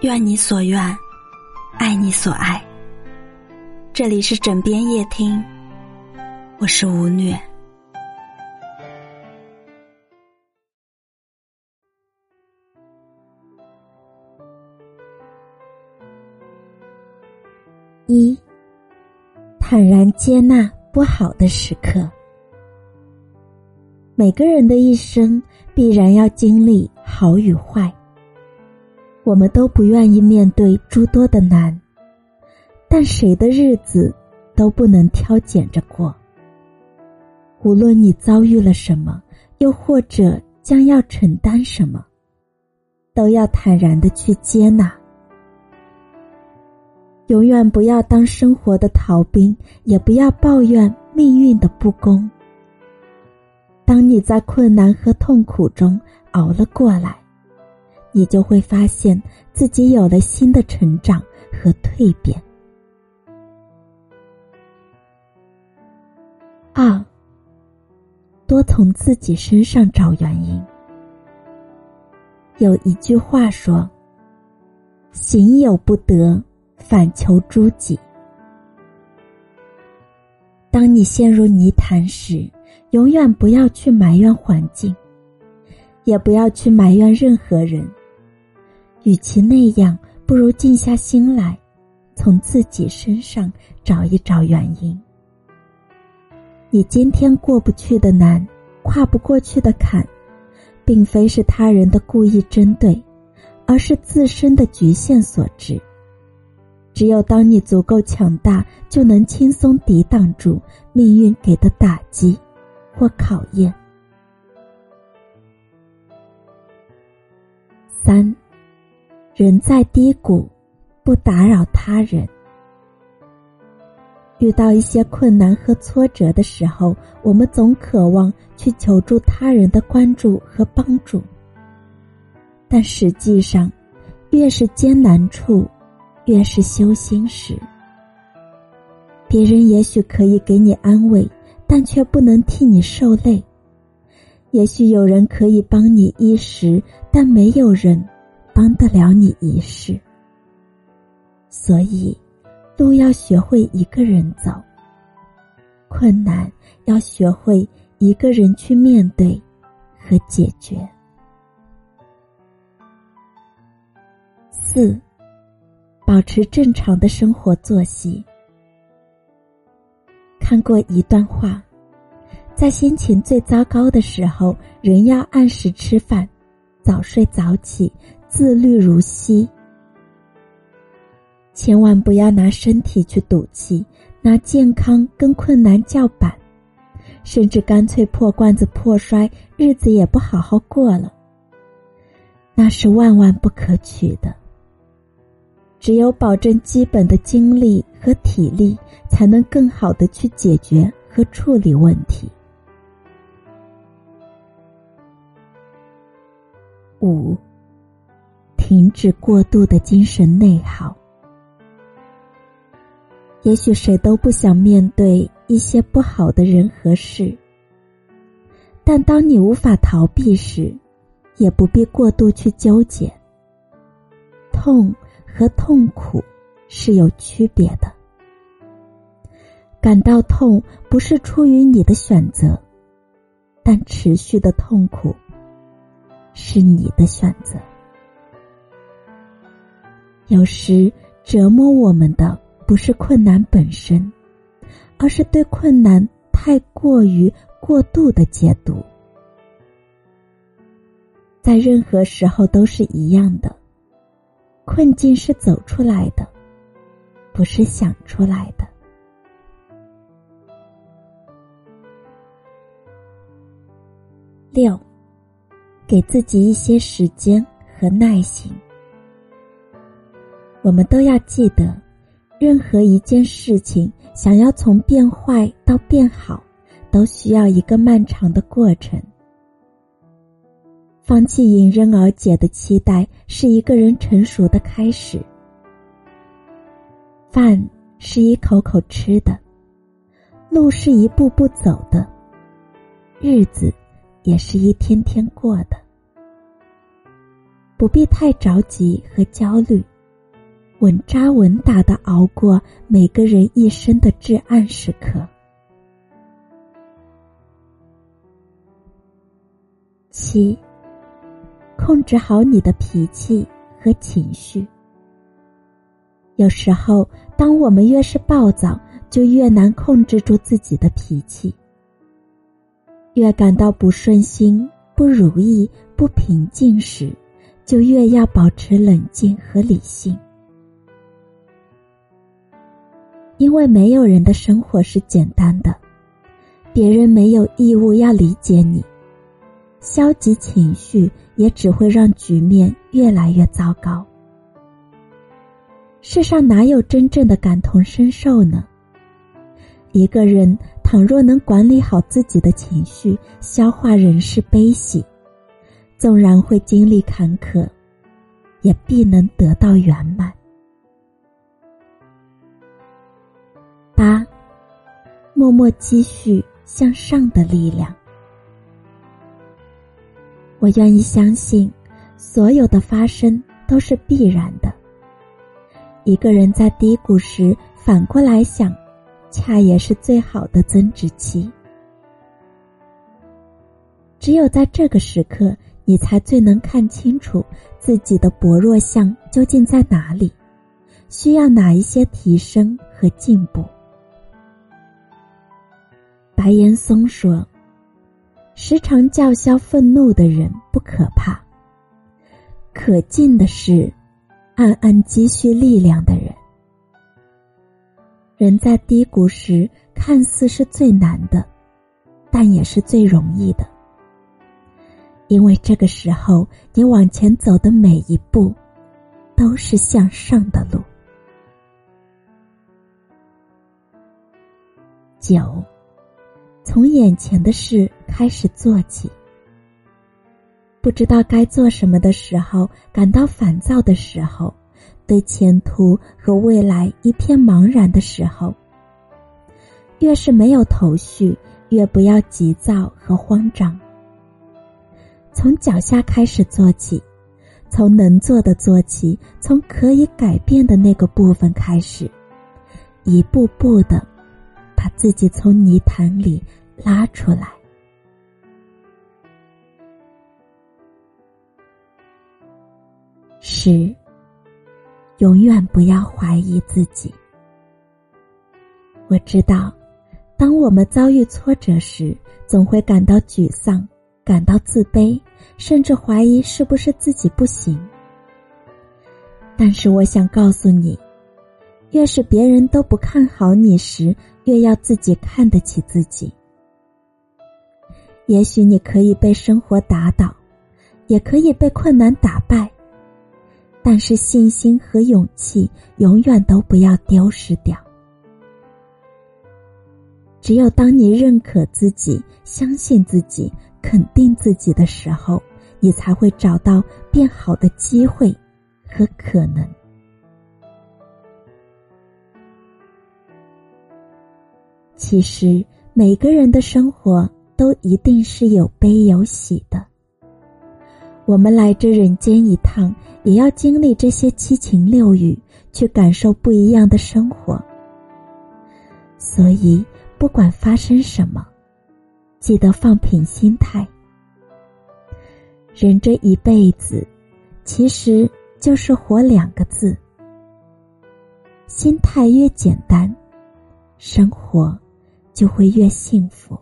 愿你所愿，爱你所爱。这里是枕边夜听，我是吴虐。一，坦然接纳不好的时刻。每个人的一生必然要经历好与坏，我们都不愿意面对诸多的难，但谁的日子都不能挑拣着过。无论你遭遇了什么，又或者将要承担什么，都要坦然的去接纳。永远不要当生活的逃兵，也不要抱怨命运的不公。当你在困难和痛苦中熬了过来，你就会发现自己有了新的成长和蜕变。二，多从自己身上找原因。有一句话说：“行有不得，反求诸己。”当你陷入泥潭时，永远不要去埋怨环境，也不要去埋怨任何人。与其那样，不如静下心来，从自己身上找一找原因。你今天过不去的难，跨不过去的坎，并非是他人的故意针对，而是自身的局限所致。只有当你足够强大，就能轻松抵挡住命运给的打击。或考验。三，人在低谷，不打扰他人。遇到一些困难和挫折的时候，我们总渴望去求助他人的关注和帮助，但实际上，越是艰难处，越是修心时。别人也许可以给你安慰。但却不能替你受累。也许有人可以帮你一时，但没有人帮得了你一世。所以，路要学会一个人走，困难要学会一个人去面对和解决。四，保持正常的生活作息。看过一段话，在心情最糟糕的时候，人要按时吃饭，早睡早起，自律如昔。千万不要拿身体去赌气，拿健康跟困难叫板，甚至干脆破罐子破摔，日子也不好好过了。那是万万不可取的。只有保证基本的精力和体力，才能更好的去解决和处理问题。五，停止过度的精神内耗。也许谁都不想面对一些不好的人和事，但当你无法逃避时，也不必过度去纠结。痛。和痛苦是有区别的。感到痛不是出于你的选择，但持续的痛苦是你的选择。有时折磨我们的不是困难本身，而是对困难太过于过度的解读。在任何时候都是一样的。困境是走出来的，不是想出来的。六，给自己一些时间和耐心。我们都要记得，任何一件事情想要从变坏到变好，都需要一个漫长的过程。放弃迎刃而解的期待，是一个人成熟的开始。饭是一口口吃的，路是一步步走的，日子也是一天天过的。不必太着急和焦虑，稳扎稳打的熬过每个人一生的至暗时刻。七，控制好你的脾气和情绪。有时候，当我们越是暴躁，就越难控制住自己的脾气。越感到不顺心、不如意、不平静时，就越要保持冷静和理性。因为没有人的生活是简单的，别人没有义务要理解你。消极情绪也只会让局面越来越糟糕。世上哪有真正的感同身受呢？一个人倘若能管理好自己的情绪，消化人世悲喜，纵然会经历坎坷，也必能得到圆满。八，默默积蓄向上的力量。我愿意相信，所有的发生都是必然的。一个人在低谷时，反过来想，恰也是最好的增值期。只有在这个时刻，你才最能看清楚自己的薄弱项究竟在哪里，需要哪一些提升和进步。白岩松说：“时常叫嚣愤怒的人不可怕，可敬的是。”暗暗积蓄力量的人，人在低谷时看似是最难的，但也是最容易的，因为这个时候你往前走的每一步，都是向上的路。九，从眼前的事开始做起。不知道该做什么的时候，感到烦躁的时候，对前途和未来一片茫然的时候，越是没有头绪，越不要急躁和慌张。从脚下开始做起，从能做的做起，从可以改变的那个部分开始，一步步的把自己从泥潭里拉出来。十，永远不要怀疑自己。我知道，当我们遭遇挫折时，总会感到沮丧，感到自卑，甚至怀疑是不是自己不行。但是，我想告诉你，越是别人都不看好你时，越要自己看得起自己。也许你可以被生活打倒，也可以被困难打败。但是信心和勇气永远都不要丢失掉。只有当你认可自己、相信自己、肯定自己的时候，你才会找到变好的机会和可能。其实，每个人的生活都一定是有悲有喜的。我们来这人间一趟，也要经历这些七情六欲，去感受不一样的生活。所以，不管发生什么，记得放平心态。人这一辈子，其实就是活两个字：心态越简单，生活就会越幸福。